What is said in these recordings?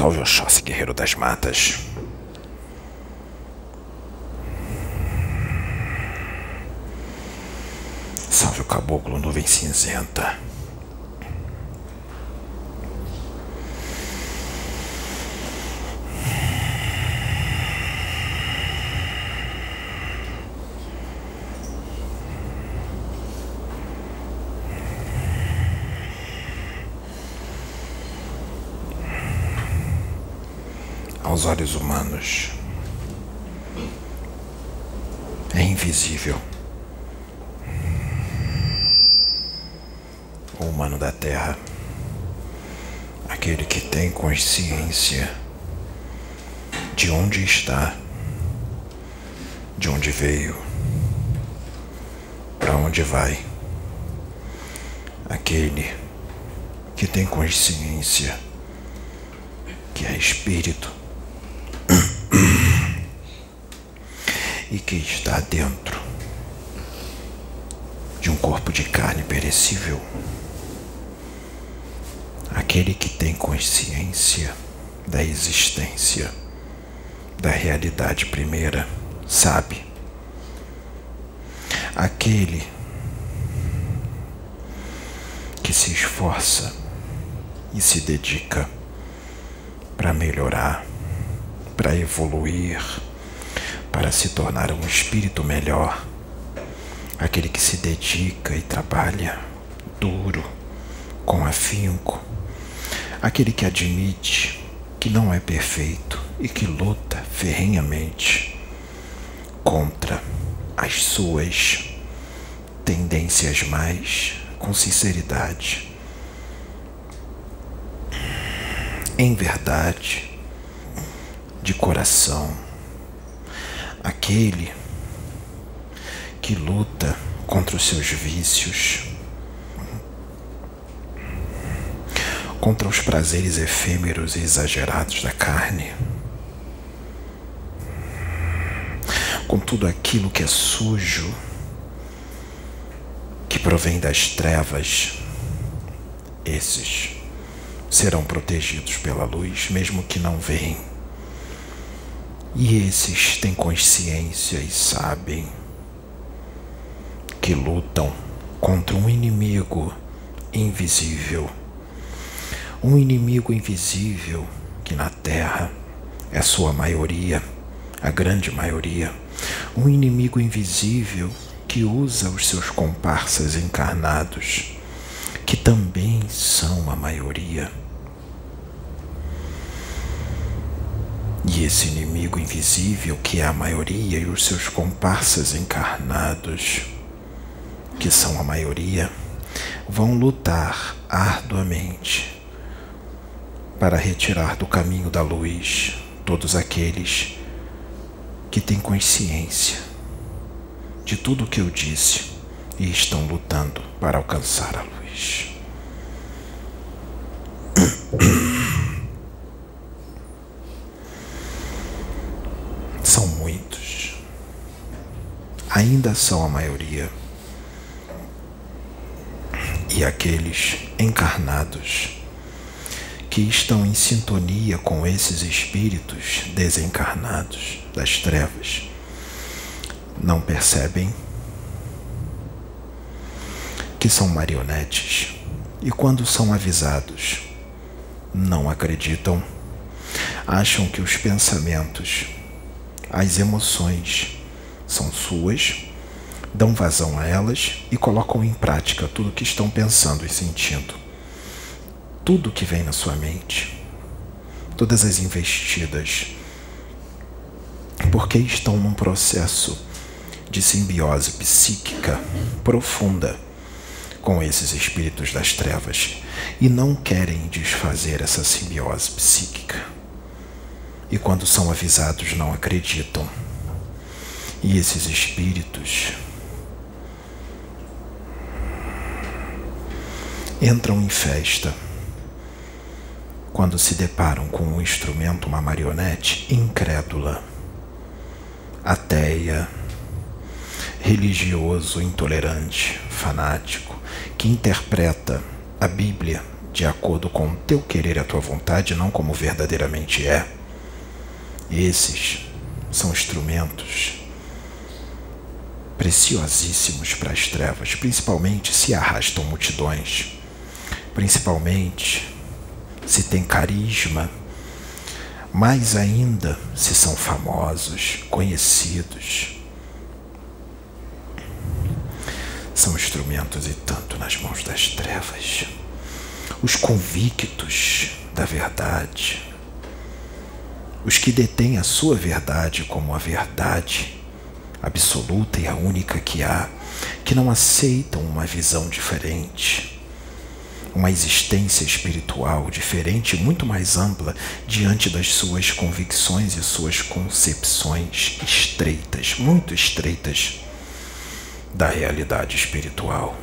Salve Oxóssi, guerreiro das matas. Salve o caboclo nuvem cinzenta. Aos olhos humanos. É invisível. O humano da Terra, aquele que tem consciência de onde está, de onde veio, para onde vai, aquele que tem consciência que é espírito e que está dentro de um corpo de carne perecível. Aquele que tem consciência da existência, da realidade primeira, sabe. Aquele que se esforça e se dedica para melhorar, para evoluir para se tornar um espírito melhor, aquele que se dedica e trabalha duro, com afinco, aquele que admite que não é perfeito e que luta ferrenhamente contra as suas tendências mais com sinceridade. Em verdade, de coração aquele que luta contra os seus vícios, contra os prazeres efêmeros e exagerados da carne, com tudo aquilo que é sujo, que provém das trevas, esses serão protegidos pela luz, mesmo que não veem e esses têm consciência e sabem que lutam contra um inimigo invisível. Um inimigo invisível que na Terra é sua maioria, a grande maioria. Um inimigo invisível que usa os seus comparsas encarnados, que também são a maioria E esse inimigo invisível, que é a maioria, e os seus comparsas encarnados, que são a maioria, vão lutar arduamente para retirar do caminho da luz todos aqueles que têm consciência de tudo o que eu disse e estão lutando para alcançar a luz. ainda são a maioria. E aqueles encarnados que estão em sintonia com esses espíritos desencarnados das trevas não percebem que são marionetes e, quando são avisados, não acreditam, acham que os pensamentos, as emoções, são suas, dão vazão a elas e colocam em prática tudo o que estão pensando e sentindo. Tudo que vem na sua mente, todas as investidas, porque estão num processo de simbiose psíquica profunda com esses espíritos das trevas e não querem desfazer essa simbiose psíquica. E quando são avisados, não acreditam e esses espíritos entram em festa quando se deparam com um instrumento, uma marionete incrédula, ateia, religioso, intolerante, fanático, que interpreta a Bíblia de acordo com o teu querer e a tua vontade, não como verdadeiramente é. Esses são instrumentos preciosíssimos para as trevas, principalmente se arrastam multidões, principalmente se tem carisma, mais ainda se são famosos, conhecidos. São instrumentos e tanto nas mãos das trevas. Os convictos da verdade, os que detêm a sua verdade como a verdade absoluta e a única que há, que não aceitam uma visão diferente, uma existência espiritual diferente, muito mais ampla, diante das suas convicções e suas concepções estreitas, muito estreitas, da realidade espiritual.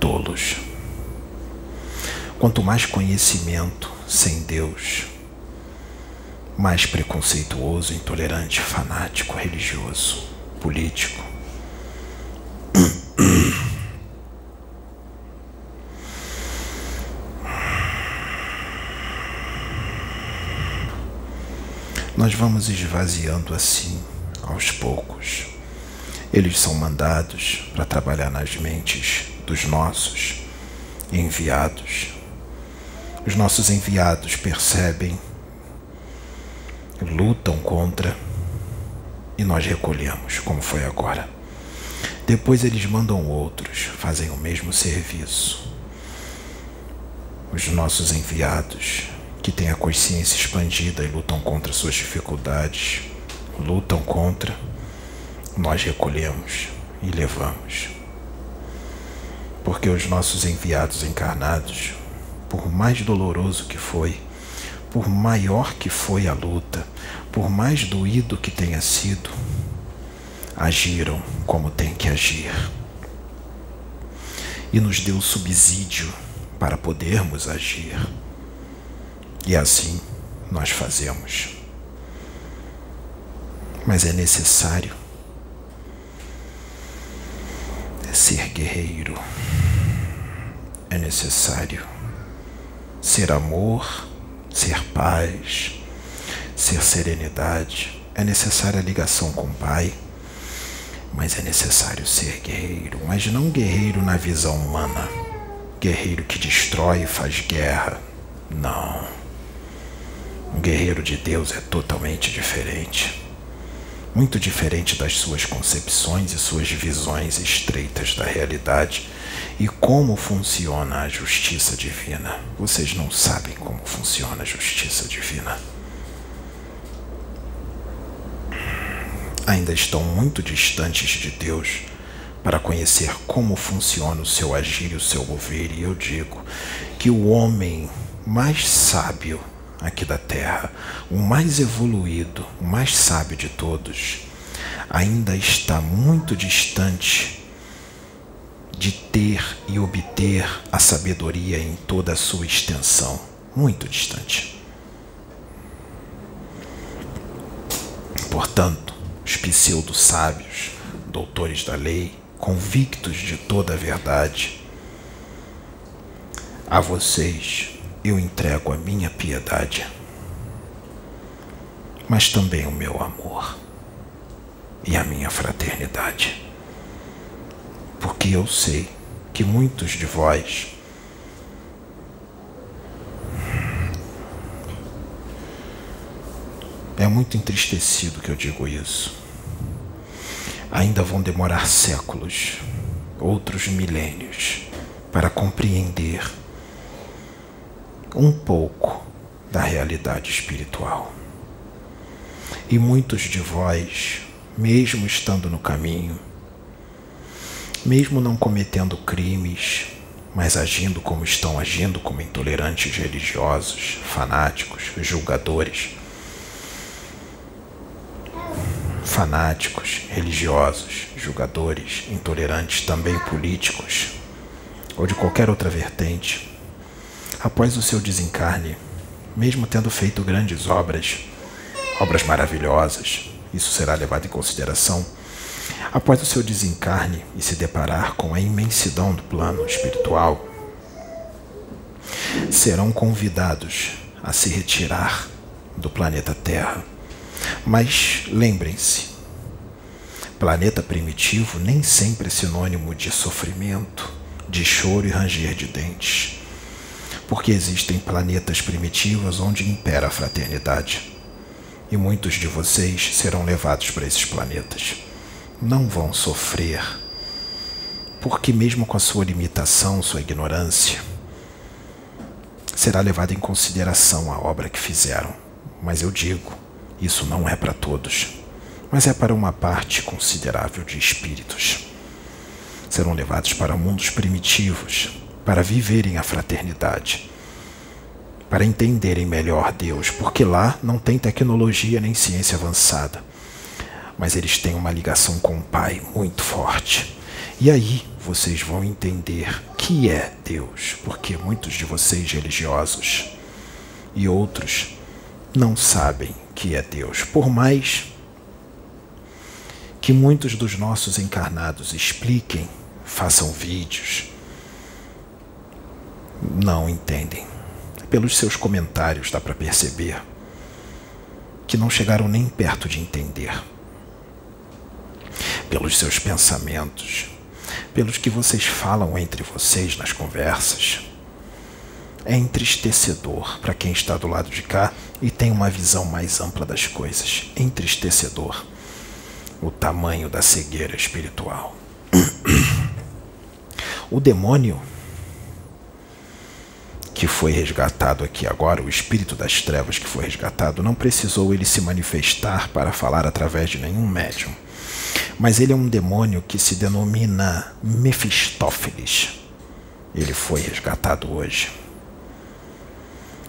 Tolos. Quanto mais conhecimento sem Deus, mais preconceituoso, intolerante, fanático, religioso, político. Nós vamos esvaziando assim, aos poucos. Eles são mandados para trabalhar nas mentes dos nossos enviados. Os nossos enviados percebem lutam contra e nós recolhemos, como foi agora. Depois eles mandam outros, fazem o mesmo serviço. Os nossos enviados, que têm a consciência expandida e lutam contra suas dificuldades, lutam contra, nós recolhemos e levamos. Porque os nossos enviados encarnados, por mais doloroso que foi, por maior que foi a luta, por mais doído que tenha sido, agiram como tem que agir. E nos deu subsídio para podermos agir. E assim nós fazemos. Mas é necessário ser guerreiro. É necessário ser amor ser paz, ser serenidade. É necessária a ligação com o Pai, mas é necessário ser guerreiro, mas não guerreiro na visão humana, guerreiro que destrói e faz guerra. Não. Um guerreiro de Deus é totalmente diferente. Muito diferente das suas concepções e suas visões estreitas da realidade e como funciona a justiça divina. Vocês não sabem como funciona a justiça divina. Ainda estão muito distantes de Deus para conhecer como funciona o seu agir e o seu mover, e eu digo que o homem mais sábio aqui da terra, o mais evoluído, o mais sábio de todos, ainda está muito distante de ter e obter a sabedoria em toda a sua extensão, muito distante. Portanto, os pseudo-sábios, doutores da lei, convictos de toda a verdade, a vocês eu entrego a minha piedade, mas também o meu amor e a minha fraternidade porque eu sei que muitos de vós é muito entristecido que eu digo isso. Ainda vão demorar séculos, outros milênios, para compreender um pouco da realidade espiritual. E muitos de vós, mesmo estando no caminho, mesmo não cometendo crimes, mas agindo como estão agindo, como intolerantes religiosos, fanáticos, julgadores. Fanáticos, religiosos, julgadores, intolerantes, também políticos, ou de qualquer outra vertente, após o seu desencarne, mesmo tendo feito grandes obras, obras maravilhosas, isso será levado em consideração Após o seu desencarne e se deparar com a imensidão do plano espiritual, serão convidados a se retirar do planeta Terra. Mas lembrem-se, planeta primitivo nem sempre é sinônimo de sofrimento, de choro e ranger de dentes. Porque existem planetas primitivos onde impera a fraternidade. E muitos de vocês serão levados para esses planetas. Não vão sofrer, porque, mesmo com a sua limitação, sua ignorância, será levada em consideração a obra que fizeram. Mas eu digo, isso não é para todos, mas é para uma parte considerável de espíritos. Serão levados para mundos primitivos, para viverem a fraternidade, para entenderem melhor Deus, porque lá não tem tecnologia nem ciência avançada, mas eles têm uma ligação com o Pai muito forte. E aí vocês vão entender que é Deus, porque muitos de vocês religiosos e outros não sabem que é Deus, por mais que muitos dos nossos encarnados expliquem, façam vídeos, não entendem. Pelos seus comentários dá para perceber que não chegaram nem perto de entender. Pelos seus pensamentos, pelos que vocês falam entre vocês nas conversas, é entristecedor para quem está do lado de cá e tem uma visão mais ampla das coisas. Entristecedor o tamanho da cegueira espiritual. O demônio que foi resgatado aqui agora, o espírito das trevas que foi resgatado, não precisou ele se manifestar para falar através de nenhum médium. Mas ele é um demônio que se denomina Mefistófeles. Ele foi resgatado hoje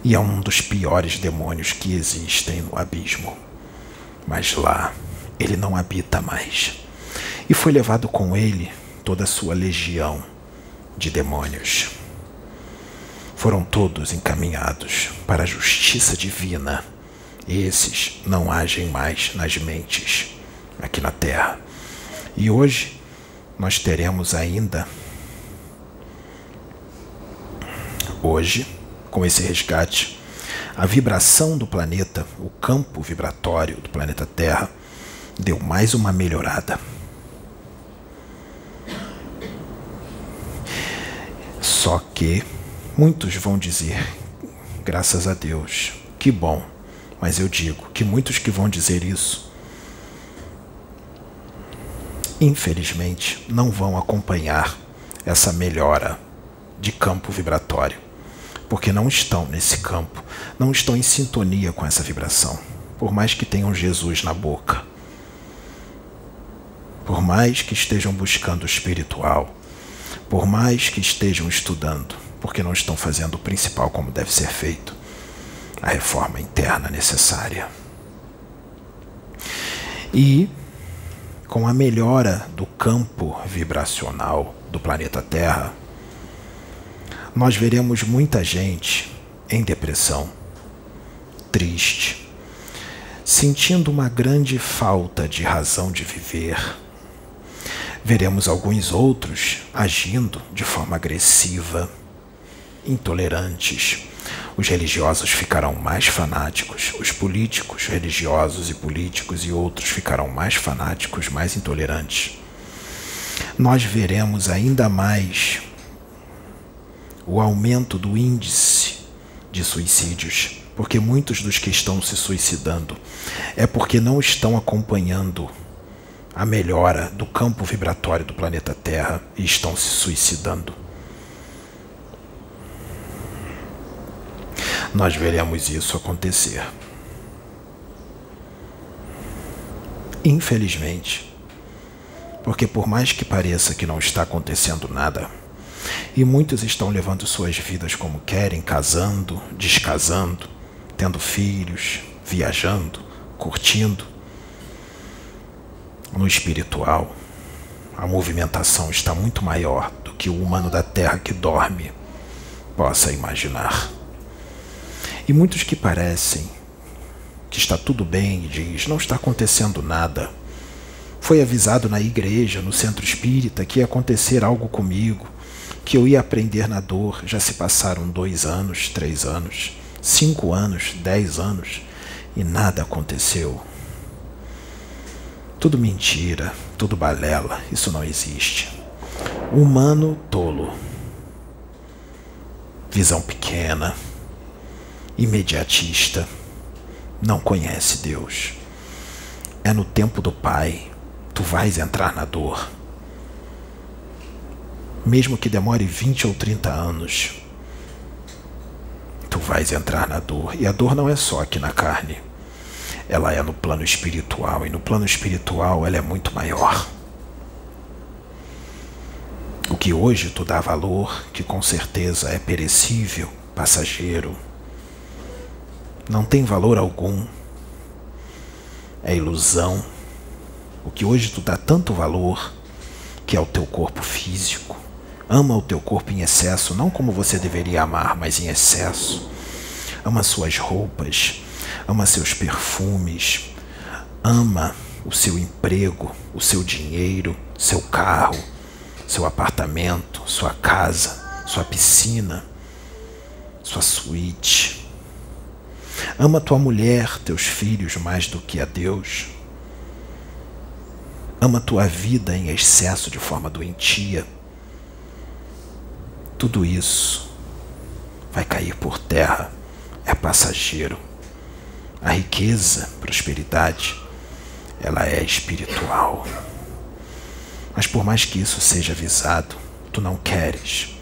e é um dos piores demônios que existem no abismo. Mas lá ele não habita mais. E foi levado com ele toda a sua legião de demônios. Foram todos encaminhados para a justiça divina. Esses não agem mais nas mentes aqui na terra. E hoje nós teremos ainda hoje com esse resgate, a vibração do planeta, o campo vibratório do planeta Terra, deu mais uma melhorada. Só que muitos vão dizer, graças a Deus, que bom, mas eu digo que muitos que vão dizer isso, infelizmente, não vão acompanhar essa melhora de campo vibratório porque não estão nesse campo, não estão em sintonia com essa vibração, por mais que tenham Jesus na boca, por mais que estejam buscando o espiritual, por mais que estejam estudando, porque não estão fazendo o principal como deve ser feito, a reforma interna necessária. E com a melhora do campo vibracional do planeta Terra, nós veremos muita gente em depressão, triste, sentindo uma grande falta de razão de viver. Veremos alguns outros agindo de forma agressiva, intolerantes. Os religiosos ficarão mais fanáticos, os políticos, religiosos e políticos e outros ficarão mais fanáticos, mais intolerantes. Nós veremos ainda mais o aumento do índice de suicídios, porque muitos dos que estão se suicidando é porque não estão acompanhando a melhora do campo vibratório do planeta Terra e estão se suicidando. Nós veremos isso acontecer. Infelizmente, porque por mais que pareça que não está acontecendo nada, e muitos estão levando suas vidas como querem, casando, descasando, tendo filhos, viajando, curtindo. No espiritual, a movimentação está muito maior do que o humano da terra que dorme possa imaginar. E muitos que parecem que está tudo bem e diz não está acontecendo nada. Foi avisado na igreja, no centro espírita, que ia acontecer algo comigo que eu ia aprender na dor. Já se passaram dois anos, três anos, cinco anos, dez anos e nada aconteceu. Tudo mentira, tudo balela, isso não existe. Humano tolo. Visão pequena, imediatista, não conhece Deus. É no tempo do Pai, tu vais entrar na dor. Mesmo que demore 20 ou 30 anos, tu vais entrar na dor. E a dor não é só aqui na carne ela é no plano espiritual, e no plano espiritual ela é muito maior. O que hoje tu dá valor, que com certeza é perecível, passageiro, não tem valor algum, é ilusão. O que hoje tu dá tanto valor, que é o teu corpo físico, ama o teu corpo em excesso, não como você deveria amar, mas em excesso. Ama suas roupas, ama seus perfumes, ama o seu emprego, o seu dinheiro, seu carro, seu apartamento, sua casa, sua piscina, sua suíte. Ama tua mulher, teus filhos mais do que a Deus. Ama tua vida em excesso de forma doentia. Tudo isso vai cair por terra, é passageiro. A riqueza, prosperidade, ela é espiritual. Mas por mais que isso seja avisado, tu não queres.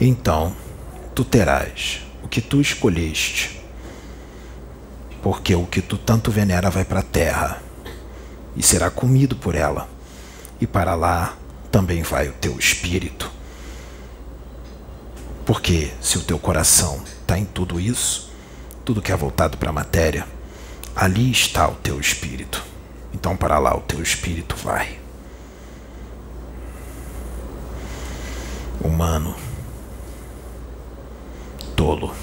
Então, tu terás o que tu escolheste, porque o que tu tanto venera vai para a terra e será comido por ela, e para lá também vai o teu espírito porque se o teu coração está em tudo isso, tudo que é voltado para a matéria, ali está o teu espírito. Então para lá o teu espírito vai. Humano, tolo,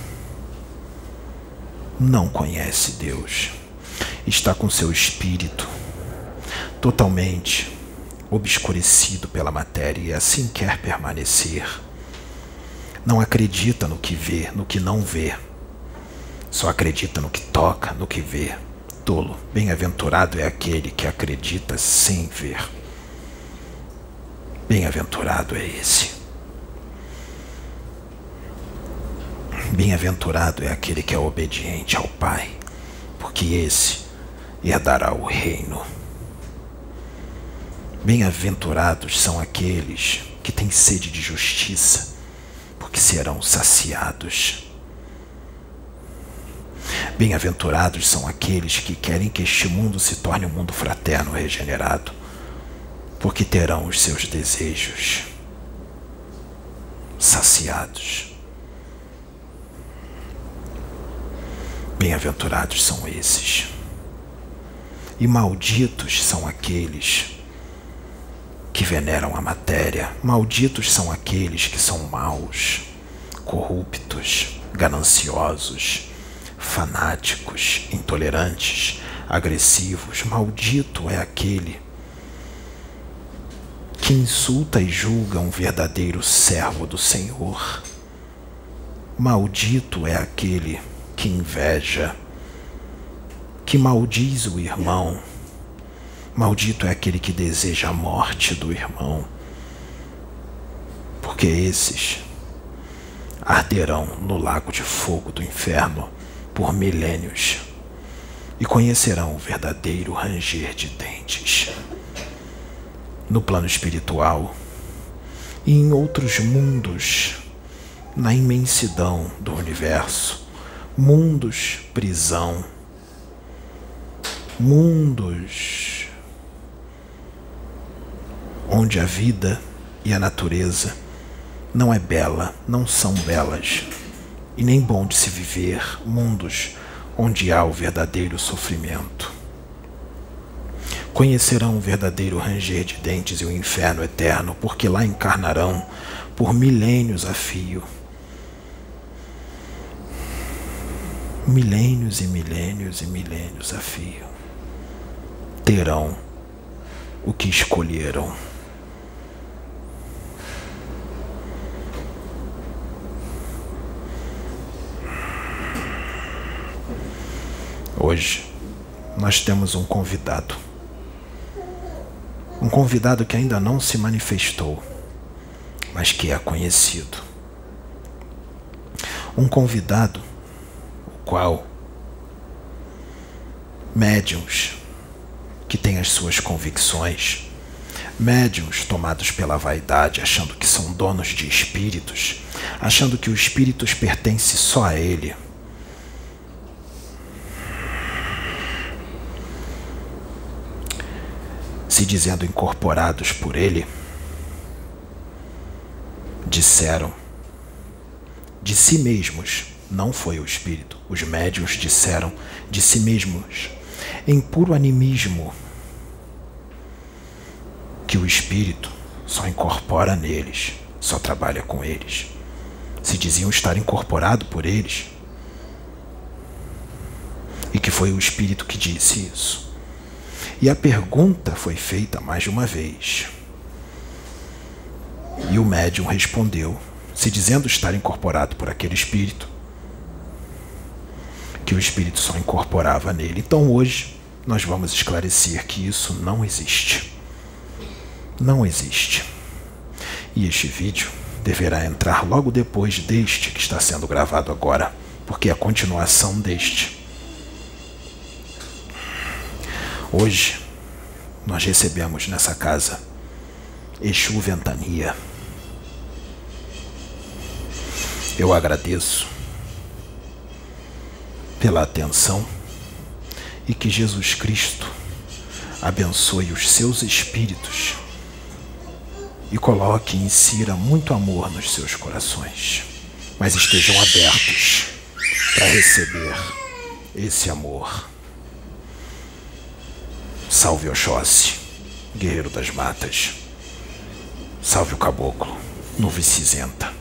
não conhece Deus, está com seu espírito totalmente obscurecido pela matéria e assim quer permanecer não acredita no que vê, no que não vê. Só acredita no que toca, no que vê. Tolo, bem-aventurado é aquele que acredita sem ver. Bem-aventurado é esse. Bem-aventurado é aquele que é obediente ao Pai, porque esse herdará o reino. Bem-aventurados são aqueles que têm sede de justiça, porque serão saciados. Bem-aventurados são aqueles que querem que este mundo se torne um mundo fraterno regenerado, porque terão os seus desejos saciados. Bem-aventurados são esses. E malditos são aqueles que veneram a matéria. Malditos são aqueles que são maus, corruptos, gananciosos, fanáticos, intolerantes, agressivos. Maldito é aquele que insulta e julga um verdadeiro servo do Senhor. Maldito é aquele que inveja, que maldiz o irmão Maldito é aquele que deseja a morte do irmão, porque esses arderão no lago de fogo do inferno por milênios e conhecerão o verdadeiro ranger de dentes. No plano espiritual e em outros mundos, na imensidão do universo, mundos prisão, mundos onde a vida e a natureza não é bela, não são belas, e nem bom de se viver mundos onde há o verdadeiro sofrimento. Conhecerão o verdadeiro ranger de dentes e o inferno eterno, porque lá encarnarão por milênios a fio. milênios e milênios e milênios a fio, terão o que escolheram. Hoje nós temos um convidado. Um convidado que ainda não se manifestou, mas que é conhecido. Um convidado qual médiums que têm as suas convicções, médiums tomados pela vaidade, achando que são donos de espíritos, achando que os espíritos pertencem só a ele. Se dizendo incorporados por ele, disseram de si mesmos, não foi o espírito, os médios disseram de si mesmos, em puro animismo, que o espírito só incorpora neles, só trabalha com eles. Se diziam estar incorporado por eles, e que foi o espírito que disse isso. E a pergunta foi feita mais de uma vez. E o médium respondeu, se dizendo estar incorporado por aquele espírito, que o espírito só incorporava nele. Então hoje nós vamos esclarecer que isso não existe. Não existe. E este vídeo deverá entrar logo depois deste que está sendo gravado agora, porque é a continuação deste. Hoje nós recebemos nessa casa Exu Ventania Eu agradeço pela atenção e que Jesus Cristo abençoe os seus espíritos e coloque e insira muito amor nos seus corações, mas estejam abertos para receber esse amor. Salve Oxóssi, guerreiro das matas. Salve o caboclo, nuvem cinzenta.